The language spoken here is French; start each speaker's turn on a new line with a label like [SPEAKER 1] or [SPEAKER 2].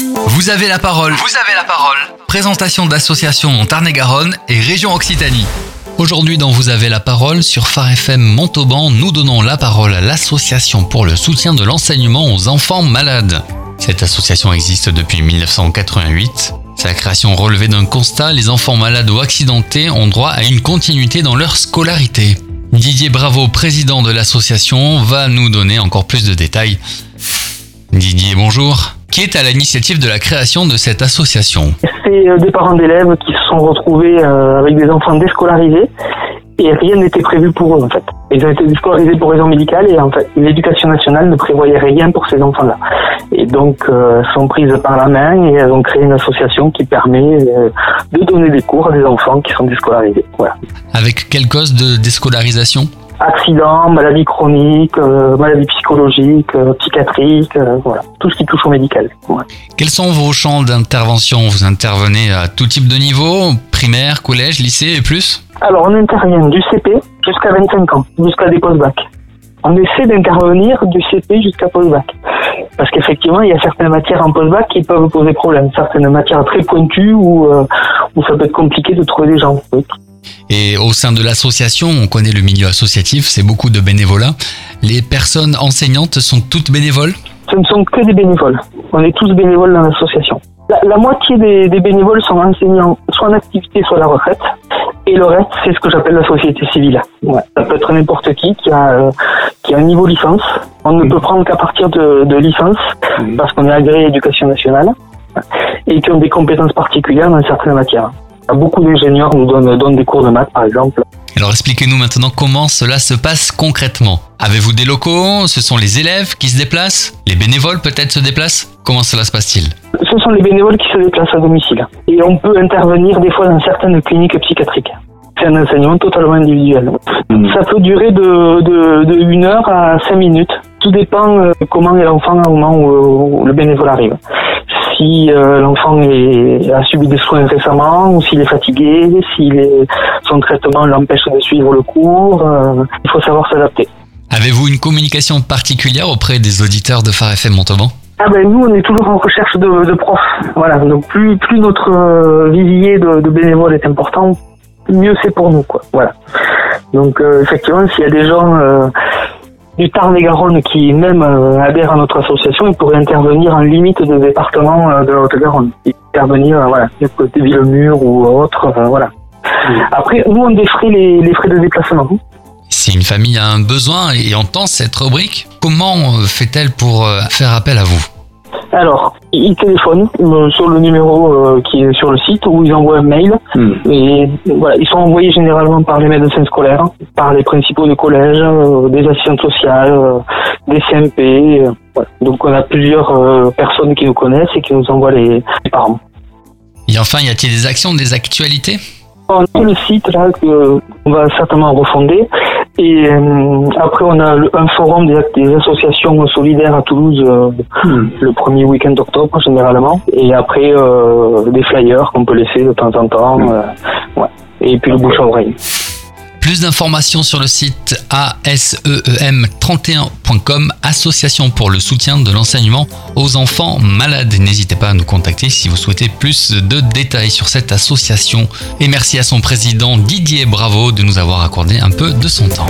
[SPEAKER 1] Vous avez la parole. Vous avez la parole. Présentation d'associations en Tarn-et-Garonne et région Occitanie. Aujourd'hui dans Vous avez la parole sur Phare FM Montauban, nous donnons la parole à l'association pour le soutien de l'enseignement aux enfants malades. Cette association existe depuis 1988. Sa création relevait d'un constat, les enfants malades ou accidentés ont droit à une continuité dans leur scolarité. Didier Bravo, président de l'association, va nous donner encore plus de détails. Didier, bonjour. Qui est à l'initiative de la création de cette association
[SPEAKER 2] C'est euh, des parents d'élèves qui se sont retrouvés euh, avec des enfants déscolarisés et rien n'était prévu pour eux en fait. Ils ont été déscolarisés pour raison médicale et en fait l'éducation nationale ne prévoyait rien pour ces enfants-là. Et donc euh, sont prises par la main et elles ont créé une association qui permet de donner des cours à des enfants qui sont déscolarisés. Voilà.
[SPEAKER 1] Avec quelle cause de déscolarisation?
[SPEAKER 2] Accidents, maladies chroniques, euh, maladies psychologiques, euh, psychiatriques, euh, voilà, tout ce qui touche au médical.
[SPEAKER 1] Quels sont vos champs d'intervention? Vous intervenez à tout type de niveau, primaire, collège, lycée et plus?
[SPEAKER 2] Alors on intervient du CP jusqu'à 25 ans, jusqu'à des post-bac. On essaie d'intervenir du CP jusqu'à post-bac. Parce qu'effectivement, il y a certaines matières en post-bac qui peuvent poser problème. Certaines matières très pointues où, où ça peut être compliqué de trouver des gens.
[SPEAKER 1] Et au sein de l'association, on connaît le milieu associatif, c'est beaucoup de bénévolat. Les personnes enseignantes sont toutes bénévoles?
[SPEAKER 2] Ce ne sont que des bénévoles. On est tous bénévoles dans l'association. La, moitié des, bénévoles sont enseignants, soit en activité, soit à la retraite. Et le reste, c'est ce que j'appelle la société civile. Ça peut être n'importe qui qui a, euh, qui a un niveau licence. On ne peut prendre qu'à partir de, de licence, parce qu'on est agréé éducation nationale, et qui ont des compétences particulières dans certaines matières. Beaucoup d'ingénieurs nous donnent, des cours de maths, par exemple.
[SPEAKER 1] Alors expliquez-nous maintenant comment cela se passe concrètement. Avez-vous des locaux? Ce sont les élèves qui se déplacent? Les bénévoles peut-être se déplacent? Comment cela se passe-t-il?
[SPEAKER 2] Ce sont les bénévoles qui se déplacent à domicile. Et on peut intervenir des fois dans certaines cliniques psychiatriques. C'est un enseignement totalement individuel. Hmm. Ça peut durer de, de, 1 heure à 5 minutes. Tout dépend euh, comment est l'enfant au moment où le bénévole arrive si euh, l'enfant a subi des soins récemment, ou s'il est fatigué, si son traitement l'empêche de suivre le cours. Euh, il faut savoir s'adapter.
[SPEAKER 1] Avez-vous une communication particulière auprès des auditeurs de Phare FM Montauban?
[SPEAKER 2] Ah ben nous on est toujours en recherche de, profs. Voilà, donc plus plus notre euh, vivier de, bénévoles est important, mieux c'est pour nous quoi. Voilà. Donc effectivement s'il y a des gens du Tarn-et-Garonne qui même euh, adhère à notre association, il pourrait intervenir en limite de département euh, de la Haute-Garonne. Intervenir, euh, voilà, côté Villemur ou autre, voilà. Après, nous, on défrait les, les frais de déplacement.
[SPEAKER 1] Si une famille a un besoin et entend cette rubrique, comment fait-elle pour faire appel à vous?
[SPEAKER 2] Alors, ils téléphonent euh, sur le numéro euh, qui est sur le site ou ils envoient un mail. Hmm. Et voilà, ils sont envoyés généralement par les médecins scolaires, par les principaux de collège, euh, des assistantes sociales, des CMP. Donc on a plusieurs personnes qui nous connaissent et qui nous envoient les, parents.
[SPEAKER 1] Et enfin, y a-t-il des actions, des actualités?
[SPEAKER 2] On a le site là qu'on va certainement refonder et après, on a un forum des, associations solidaires à Toulouse euh, hmm. le premier week-end d'octobre généralement. Et après, euh, des flyers qu'on peut laisser de temps en temps. Hmm. ouais. Et puis le bouche à oreille.
[SPEAKER 1] Plus d'informations sur le site aseem31.com, Association pour le soutien de l'enseignement aux enfants malades. N'hésitez pas à nous contacter si vous souhaitez plus de détails sur cette association. Et merci à son président Didier Bravo de nous avoir accordé un peu de son temps.